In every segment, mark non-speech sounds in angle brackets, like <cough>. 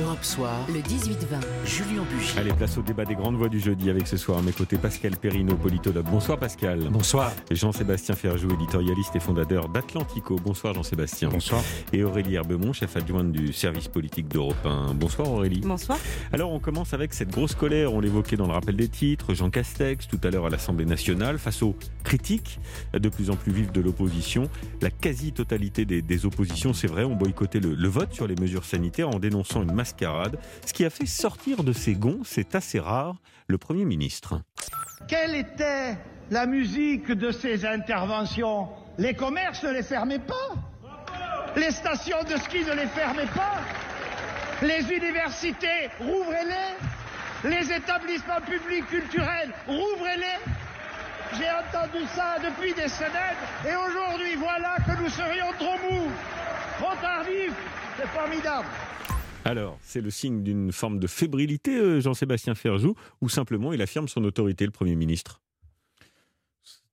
Europe Soir, le 18-20, Julien Bugier. Allez, place au débat des grandes voix du jeudi avec ce soir à mes côtés Pascal Perrino, politologue. Bonsoir Pascal. Bonsoir. Et Jean-Sébastien Ferjou, éditorialiste et fondateur d'Atlantico. Bonsoir Jean-Sébastien. Bonsoir. Et Aurélie Herbemont, chef adjointe du service politique d'Europe 1. Bonsoir Aurélie. Bonsoir. Alors on commence avec cette grosse colère, on l'évoquait dans le rappel des titres, Jean Castex tout à l'heure à l'Assemblée nationale, face aux critiques de plus en plus vives de l'opposition. La quasi-totalité des, oppositions, c'est vrai, ont boycotté le, le vote sur les mesures sanitaires en dénonçant une Ce qui a fait sortir de ses gonds, c'est assez rare, le Premier ministre. Quelle était la musique de ces interventions? Les commerces ne les fermaient pas? Les stations de ski ne les fermaient pas? Les universités, rouvrez-les Les établissements publics culturels, rouvrez-les J'ai entendu ça depuis des semaines et aujourd'hui voilà que nous serions trop mous, trop tardifs. C'est formidable. Alors, c'est le signe d'une forme de fébrilité, euh, Jean-Sébastien Ferjou, ou simplement il affirme son autorité, le Premier ministre?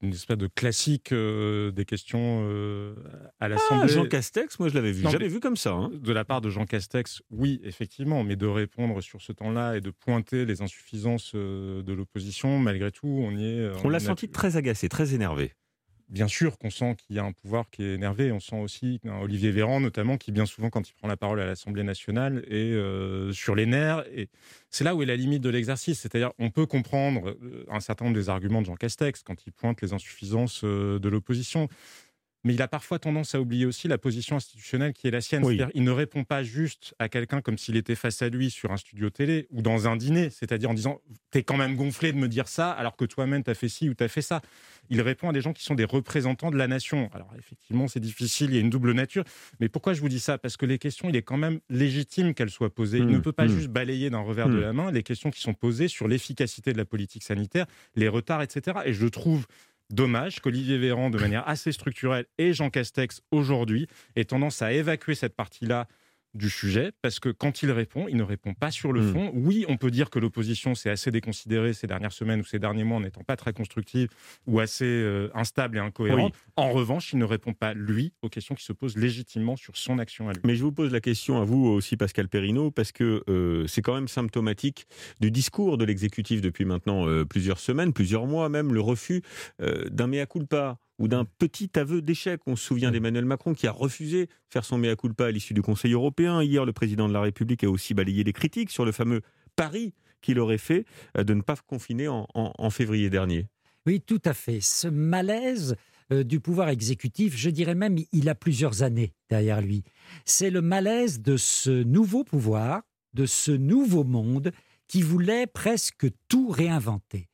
Une espèce de classique euh, des questions euh, à l'Assemblée. Ah, Jean Castex, moi je l'avais vu, j'avais vu comme ça. Hein. De la part de Jean Castex, oui, effectivement, mais de répondre sur ce temps-là et de pointer les insuffisances de l'opposition, malgré tout, on y est. On, l'a senti très agacé, très énervé bien sûr qu'on sent qu'il y a un pouvoir qui est énervé. On sent aussi Olivier Véran, notamment, qui bien souvent, quand il prend la parole à l'Assemblée nationale, est euh, sur les nerfs. Et c'est là où est la limite de l'exercice. C'est-à-dire, on peut comprendre euh, un certain nombre des arguments de Jean Castex quand il pointe les insuffisances euh, de l'opposition mais il a parfois tendance à oublier aussi la position institutionnelle qui est la sienne. C'est-à-dire, il ne répond pas juste à quelqu'un comme s'il était face à lui sur un studio télé ou dans un dîner, c'est-à-dire en disant T'es quand même gonflé de me dire ça alors que toi-même t'as fait ci ou t'as fait ça. Il répond à des gens qui sont des représentants de la nation. Alors, effectivement, c'est difficile, il y a une double nature. Mais pourquoi je vous dis ça? Parce que les questions, il est quand même légitime qu'elles soient posées. Il ne mmh, peut pas mmh. juste balayer d'un revers de mmh. la main les questions qui sont posées sur l'efficacité de la politique sanitaire, les retards, etc. Et je trouve Dommage qu'Olivier Véran, de manière assez structurelle, et Jean Castex aujourd'hui, aient tendance à évacuer cette partie-là du sujet, parce que quand il répond, il ne répond pas sur le hmm. fond. Oui, on peut dire que l'opposition s'est assez déconsidérée ces dernières semaines ou ces derniers mois en n'étant pas très constructive ou assez euh, instable et incohérente. En revanche, il ne répond pas, lui, aux questions qui se posent légitimement sur son action à lui. Mais je vous pose la question à vous aussi, Pascal Perrineau, parce que euh, c'est quand même symptomatique du discours de l'exécutif depuis maintenant euh, plusieurs semaines, plusieurs mois même, le refus d'un mea culpa ou d'un petit aveu d'échec. On se souvient d'Emmanuel Macron qui a refusé de faire son mea culpa à l'issue du Conseil européen. Hier, le président de la République a aussi balayé les critiques sur le fameux pari qu'il aurait fait euh, de ne pas confiner en, février dernier. Oui, tout à fait. Ce malaise euh, du pouvoir exécutif, je dirais même, il a plusieurs années derrière lui. C'est le malaise de ce nouveau pouvoir, de ce nouveau monde qui voulait presque tout réinventer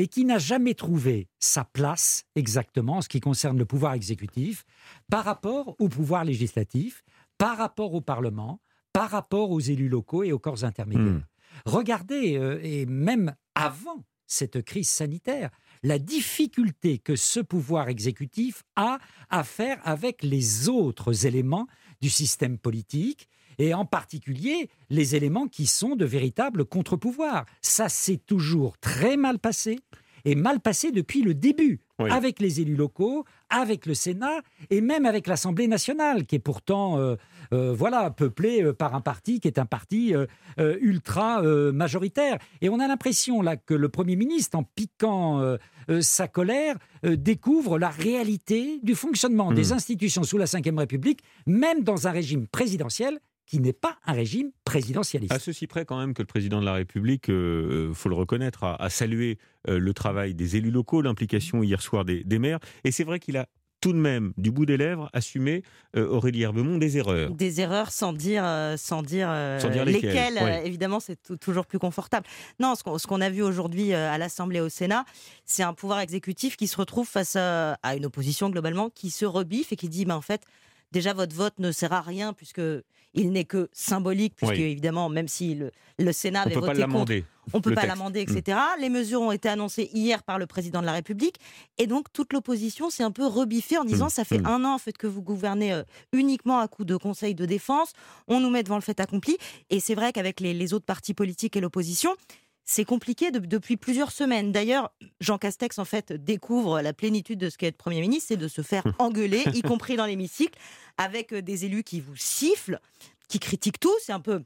et qui n'a jamais trouvé sa place exactement en ce qui concerne le pouvoir exécutif par rapport au pouvoir législatif, par rapport au Parlement, par rapport aux élus locaux et aux corps intermédiaires. Hmm. Regardez, euh, et même avant cette crise sanitaire, la difficulté que ce pouvoir exécutif a à faire avec les autres éléments du système politique et en particulier les éléments qui sont de véritables contre-pouvoirs. Ça s'est toujours très mal passé et mal passé depuis le début, avec les élus locaux, avec le Sénat et même avec l'Assemblée nationale, qui est pourtant euh, euh, voilà peuplée euh, par un parti qui est un parti ultra majoritaire. Et on a l'impression là que le Premier ministre, en piquant sa colère, découvre la réalité du fonctionnement des hmm. institutions sous la Ve République, même dans un régime présidentiel qui n'est pas un régime présidentialiste. À ceci près quand même que le président de la République, il euh, faut le reconnaître, a, salué euh, le travail des élus locaux, l'implication hier soir des, maires. Et c'est vrai qu'il a tout de même, du bout des lèvres, assumé euh, Aurélie Herbemont des erreurs. Des erreurs sans dire, sans dire, lesquelles. Évidemment, c'est toujours plus confortable. Non, ce qu'on a vu aujourd'hui à l'Assemblée et au Sénat, c'est un pouvoir exécutif qui se retrouve face à, à, une opposition globalement qui se rebiffe et qui dit, ben, en fait, déjà votre vote ne sert à rien puisque il n'est que symbolique, puisque évidemment, même si le, Sénat avait voté contre, on ne peut pas l'amender, etc. Mm. Les mesures ont été annoncées hier par le président de la République, et donc toute l'opposition s'est un peu rebiffée en disant mm. ça fait mm. un an en fait que vous gouvernez euh, uniquement à coup de conseil de défense, on nous met devant le fait accompli, et c'est vrai qu'avec les autres partis politiques et l'opposition, c'est compliqué depuis plusieurs semaines. D'ailleurs, Jean Castex, en fait, découvre la plénitude de ce qu'est être Premier ministre, c'est de se faire <laughs> engueuler, y compris dans l'hémicycle, avec euh, des élus qui vous sifflent, qui critiquent tout. C'est un peu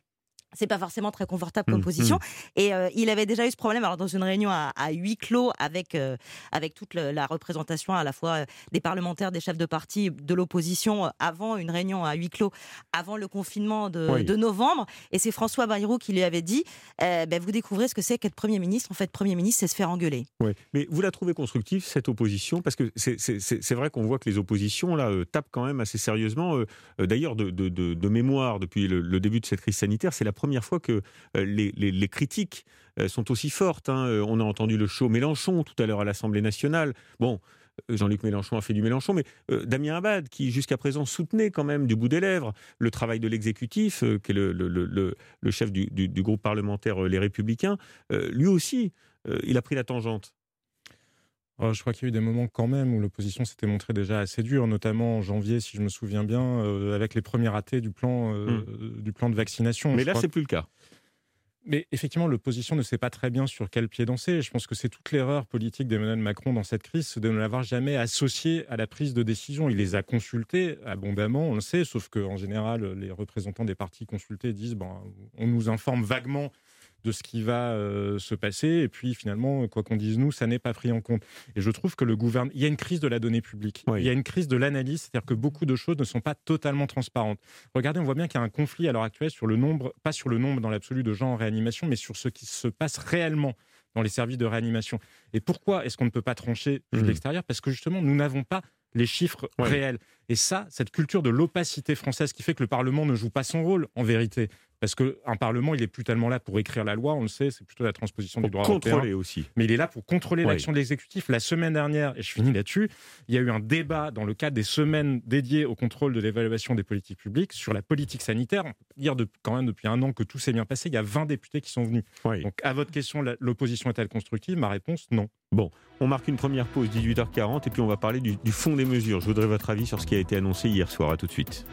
c'est pas forcément très confortable comme mmh, position. Mmh. Et euh, il avait déjà eu ce problème alors dans une réunion à, huis clos avec euh, avec toute la représentation à la fois euh, des parlementaires, des chefs de parti, de l'opposition avant une réunion à huis clos, avant le confinement de, novembre. Et c'est François Bayrou qui lui avait dit ben, vous découvrez ce que c'est qu'être premier ministre. En fait, premier ministre, c'est se faire engueuler. Oui. Mais vous la trouvez constructive cette opposition? Parce que c'est vrai qu'on voit que les oppositions là tapent quand même assez sérieusement. D'ailleurs, de, de, de, mémoire depuis le, le début de cette crise sanitaire, c'est la première fois que euh, les, critiques euh, sont aussi fortes. Hein. Euh, on a entendu le show Mélenchon tout à l'heure à l'Assemblée nationale. Bon, Jean-Luc Mélenchon a fait du Mélenchon, mais Damien Abad, qui jusqu'à présent soutenait quand même du bout des lèvres le travail de l'exécutif, qui est le, chef du, groupe parlementaire Les Républicains, lui aussi, il a pris la tangente. Oh, je crois qu'il y a eu des moments quand même où l'opposition s'était montrée déjà assez dure, notamment en janvier, si je me souviens bien, euh, avec les premiers ratés du plan, euh, hmm. du plan de vaccination. Mais là, c'est plus le cas. Mais effectivement, l'opposition ne sait pas très bien sur quel pied danser. Je pense que c'est toute l'erreur politique d'Emmanuel Macron dans cette crise, de ne l'avoir jamais associé à la prise de décision. Il les a consultés abondamment, on le sait, sauf qu'en général, les représentants des partis consultés disent bon, on nous informe vaguement de ce qui va euh, se passer. Et puis finalement, quoi qu'on dise nous, ça n'est pas pris en compte. Et je trouve que le gouvernement, il y a une crise de la donnée publique. Il y a une crise de l'analyse, c'est-à-dire que beaucoup de choses ne sont pas totalement transparentes. Regardez, on voit bien qu'il y a un conflit à l'heure actuelle sur le nombre, pas sur le nombre dans l'absolu de gens en réanimation, mais sur ce qui se passe réellement dans les services de réanimation. Et pourquoi est-ce qu'on ne peut pas trancher de mmh. l'extérieur? Parce que justement, nous n'avons pas les chiffres réels. Et ça, cette culture de l'opacité française qui fait que le Parlement ne joue pas son rôle, en vérité, parce qu'un Parlement, il n'est plus tellement là pour écrire la loi, on le sait, c'est plutôt la transposition du droit contrôler européen. aussi. Mais il est là pour contrôler l'action de l'exécutif. La semaine dernière, et je finis là-dessus, il y a eu un débat dans le cadre des semaines dédiées au contrôle de l'évaluation des politiques publiques sur la politique sanitaire. On peut dire de, quand même depuis un an que tout s'est bien passé. Il y a 20 députés qui sont venus. Donc à votre question, l'opposition est-elle constructive? Ma réponse, non. Bon, on marque une première pause, 18h40, et puis on va parler du, du fond des mesures. Je voudrais votre avis sur ce qui a été annoncé hier soir. À tout de suite.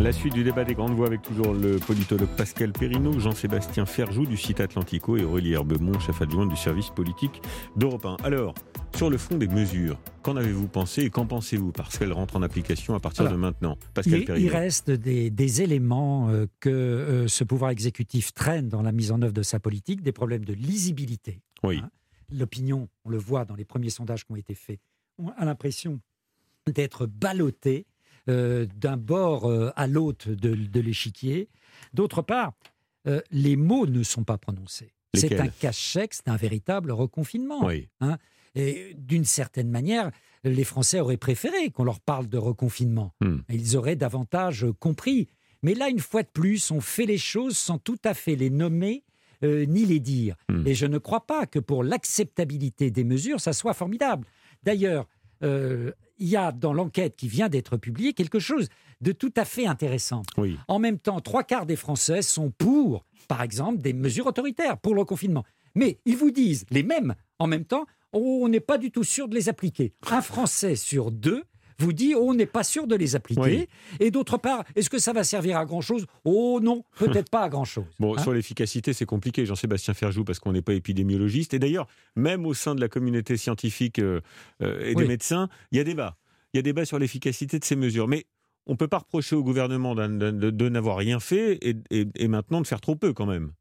La suite du débat des grandes voix avec toujours le politologue Pascal Perrineau, Jean-Sébastien Ferjou du site Atlantico et Aurélie Herbemont, chef adjoint du service politique d'Europe 1. Alors, sur le fond des mesures, qu'en avez-vous pensé et qu'en pensez-vous? Parce qu'elles rentrent en application à partir de maintenant. Pascal il, il reste des, éléments euh, que euh, ce pouvoir exécutif traîne dans la mise en œuvre de sa politique, des problèmes de lisibilité. Oui. Hein. L'opinion, on le voit dans les premiers sondages qui ont été faits, a l'impression d'être ballotté euh, d'un bord euh, à l'autre de, l'échiquier. D'autre part, euh, les mots ne sont pas prononcés. C'est un cache-chèque, c'est un véritable reconfinement. Hein. et d'une certaine manière, les Français auraient préféré qu'on leur parle de reconfinement. Hmm. Ils auraient davantage compris. Mais là, une fois de plus, on fait les choses sans tout à fait les nommer ni les dire. Hmm. Et je ne crois pas que pour l'acceptabilité des mesures, ça soit formidable. D'ailleurs, il y a dans l'enquête qui vient d'être publiée quelque chose de tout à fait intéressant. En même temps, trois quarts des Français sont pour, par exemple, des mesures autoritaires pour le confinement. Mais ils vous disent, les mêmes, en même temps, on n'est pas du tout sûr de les appliquer. Un Français sur deux vous dit oh, on n'est pas sûr de les appliquer. Et d'autre part, est-ce que ça va servir à grand-chose? Oh non, peut-être pas à grand-chose. <laughs> Bon, hein. sur l'efficacité, c'est compliqué, Jean-Sébastien Ferjou, parce qu'on n'est pas épidémiologiste. Et d'ailleurs, même au sein de la communauté scientifique euh, euh, et des médecins, il y a débat. Il y a débat sur l'efficacité de ces mesures. Mais on ne peut pas reprocher au gouvernement de, n'avoir rien fait et maintenant de faire trop peu quand même.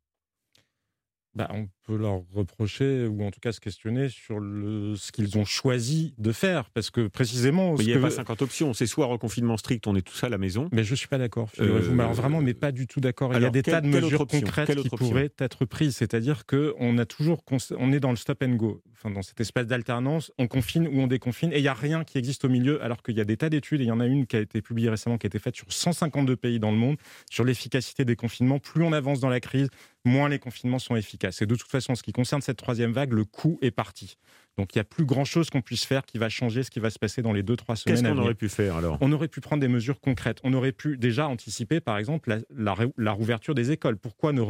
Bah, on peut leur reprocher, ou en tout cas se questionner sur le, ce qu'ils ont choisi de faire. Parce que précisément. il n'y a pas 50 options. C'est soit reconfinement strict, on est tous ça à la maison. Mais je suis pas d'accord. Euh, alors vraiment, mais pas du tout d'accord. Il y a des tas de mesures concrètes qui pourraient être prises. C'est-à-dire qu'on a toujours. On est dans le stop and go. Enfin, dans cet espace d'alternance, on confine ou on déconfine. Et il n'y a rien qui existe au milieu, alors qu'il y a des tas d'études. Et il y en a une qui a été publiée récemment, qui a été faite sur 152 pays dans le monde, sur l'efficacité des confinements. Plus on avance dans la crise, moins les confinements sont efficaces. Et de toute façon, ce qui concerne cette troisième vague, le coup est parti. Donc il n'y a plus grand-chose qu'on puisse faire qui va changer ce qui va se passer dans les deux, trois semaines. Qu'est-ce qu'on aurait pu faire alors? On aurait pu prendre des mesures concrètes. On aurait pu déjà anticiper, par exemple, la, la, rouverture des écoles. Pourquoi ne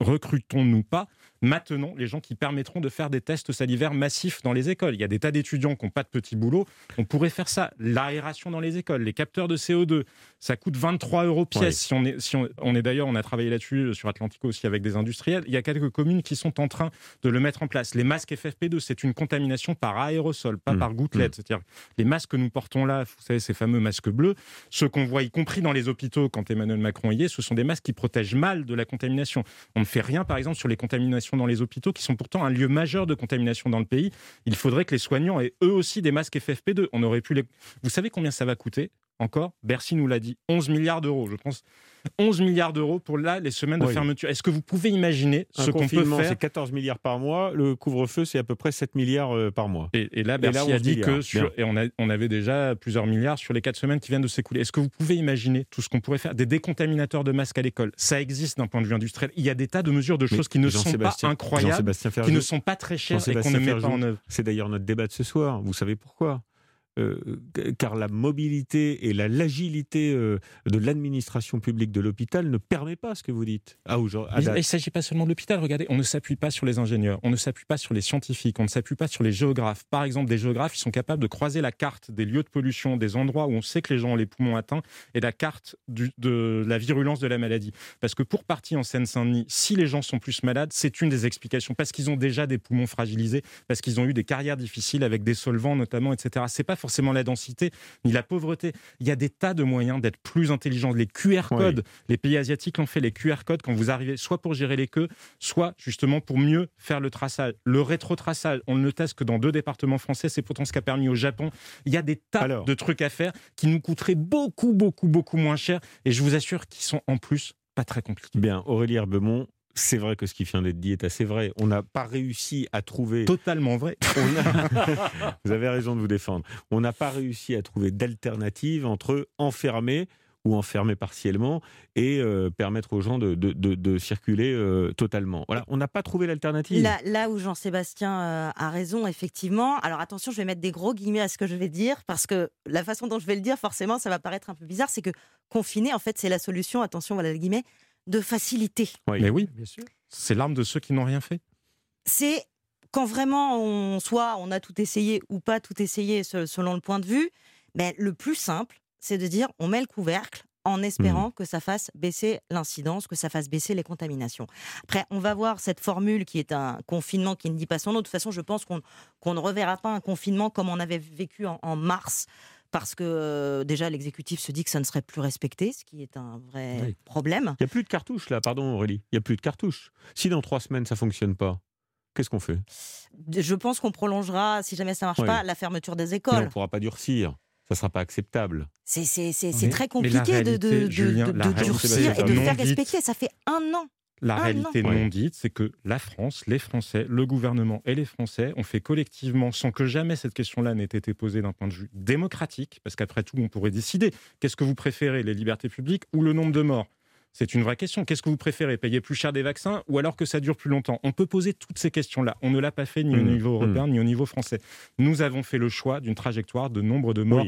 recrutons-nous pas maintenant les gens qui permettront de faire des tests salivaires massifs dans les écoles. Il y a des tas d'étudiants qui n'ont pas de petits boulots. On pourrait faire ça. L'aération dans les écoles, les capteurs de CO2, ça coûte 23 euros pièce. Si on est, si on, est d'ailleurs, on a travaillé là-dessus euh, sur Atlantico aussi avec des industriels. Il y a quelques communes qui sont en train de le mettre en place. Les masques FFP2, c'est une contamination par aérosol, pas mmh. par gouttelette. Mmh. C'est-à-dire les masques que nous portons là, vous savez, ces fameux masques bleus, ceux qu'on voit y compris dans les hôpitaux quand Emmanuel Macron y est, ce sont des masques qui protègent mal de la contamination. On ne fait rien, par exemple, sur les contaminations dans les hôpitaux, qui sont pourtant un lieu majeur de contamination dans le pays. Il faudrait que les soignants aient eux aussi des masques FFP2. On aurait pu les... Vous savez combien ça va coûter encore? Bercy nous l'a dit, 11 milliards d'euros. Je pense 11 milliards d'euros pour là les semaines de fermeture. Est-ce que vous pouvez imaginer ce qu'on peut faire C'est 14 milliards par mois. Le couvre-feu, c'est à peu près 7 milliards euh, par mois. Et, là, Bercy a dit que sur, et on, a, on, avait déjà plusieurs milliards sur les 4 semaines qui viennent de s'écouler. Est-ce que vous pouvez imaginer tout ce qu'on pourrait faire? Des décontaminateurs de masques à l'école, ça existe d'un point de vue industriel. Il y a des tas de mesures, de choses qui ne sont pas incroyables, qui ne sont pas très chères et qu'on ne met pas en œuvre. C'est d'ailleurs notre débat de ce soir. Vous savez pourquoi? Euh, car la mobilité et la l'agilité euh, de l'administration publique de l'hôpital ne permet pas ce que vous dites. Ah, il ne s'agit pas seulement de l'hôpital. Regardez, on ne s'appuie pas sur les ingénieurs, on ne s'appuie pas sur les scientifiques, on ne s'appuie pas sur les géographes. Par exemple, des géographes, ils sont capables de croiser la carte des lieux de pollution, des endroits où on sait que les gens ont les poumons atteints, et la carte de la virulence de la maladie. Parce que pour partir en Seine-Saint-Denis, si les gens sont plus malades, c'est une des explications. Parce qu'ils ont déjà des poumons fragilisés, parce qu'ils ont eu des carrières difficiles avec des solvants notamment, etc. C'est pas forcément la densité ni la pauvreté. Il y a des tas de moyens d'être plus intelligents. Les QR codes, les pays asiatiques l'ont fait, les QR codes, quand vous arrivez, soit pour gérer les queues, soit justement pour mieux faire le traçage. Le rétro-traçage, on ne le teste que dans deux départements français, c'est pourtant ce qui a permis au Japon. Il y a des tas de trucs à faire qui nous coûteraient beaucoup, beaucoup, beaucoup moins cher et je vous assure qu'ils sont en plus pas très compliqués. Bien, Aurélie Herbemont, c'est vrai que ce qui vient d'être dit est assez vrai. On n'a pas réussi à trouver. Totalement vrai. <laughs> Vous avez raison de vous défendre. On n'a pas réussi à trouver d'alternative entre enfermer ou enfermer partiellement et euh, permettre aux gens de, de, circuler euh, totalement. Voilà, on n'a pas trouvé l'alternative. Là, là, où Jean-Sébastien euh, a raison, effectivement. Alors attention, je vais mettre des gros guillemets à ce que je vais dire parce que la façon dont je vais le dire, forcément, ça va paraître un peu bizarre. C'est que confiner, en fait, c'est la solution. Attention, voilà les guillemets de facilité. Mais oui, bien sûr. C'est l'arme de ceux qui n'ont rien fait. C'est quand vraiment on soit on a tout essayé ou pas tout essayé selon le point de vue, mais le plus simple, c'est de dire on met le couvercle en espérant mmh. que ça fasse baisser l'incidence, que ça fasse baisser les contaminations. Après, on va voir cette formule qui est un confinement qui ne dit pas son nom. De toute façon, je pense qu'on ne reverra pas un confinement comme on avait vécu en mars parce que euh, déjà l'exécutif se dit que ça ne serait plus respecté, ce qui est un vrai problème. Il n'y a plus de cartouches là, pardon Aurélie, il n'y a plus de cartouches. Si dans trois semaines ça fonctionne pas, qu'est-ce qu'on fait? Je pense qu'on prolongera, si jamais ça marche pas, la fermeture des écoles. on ne pourra pas durcir. Ça ne sera pas acceptable. C'est très compliqué de, de, de, durcir et de faire respecter. Ça fait un an la réalité non. dite, c'est que la France, les Français, le gouvernement et les Français ont fait collectivement, sans que jamais cette question-là n'ait été posée d'un point de vue démocratique, parce qu'après tout, on pourrait décider qu'est-ce que vous préférez, les libertés publiques ou le nombre de morts? C'est une vraie question. Qu'est-ce que vous préférez Payer plus cher des vaccins ou alors que ça dure plus longtemps? On peut poser toutes ces questions-là. On ne l'a pas fait ni au mmh. niveau européen mmh. ni au niveau français. Nous avons fait le choix d'une trajectoire de nombre de morts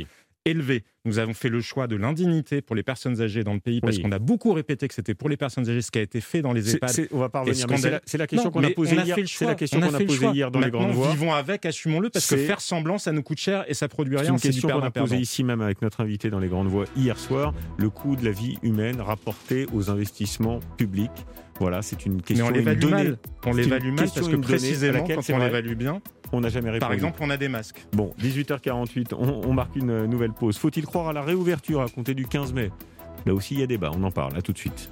élevé. Nous avons fait le choix de l'indignité pour les personnes âgées dans le pays parce qu'on a beaucoup répété que c'était pour les personnes âgées ce qui a été fait dans les EHPAD. on va pas revenir. C'est la, question qu'on a posée hier. C'est la question qu'on a, posée hier dans les grandes voies. Vivons avec, assumons-le parce que faire semblant, ça nous coûte cher et ça produit rien. C'est une question qu'on a posée ici même avec notre invité dans les grandes voies hier soir. Le coût de la vie humaine rapporté aux investissements publics. Voilà, c'est une question. Mais on l'évalue mal. On l'évalue mal parce que précisément, quand on l'évalue bien, on n'a jamais répondu. Par exemple, on a des masques. Bon, 18h48, on, marque une nouvelle pause. Faut-il croire à la réouverture à compter du 15 mai? Là aussi, il y a débat, on en parle. À tout de suite.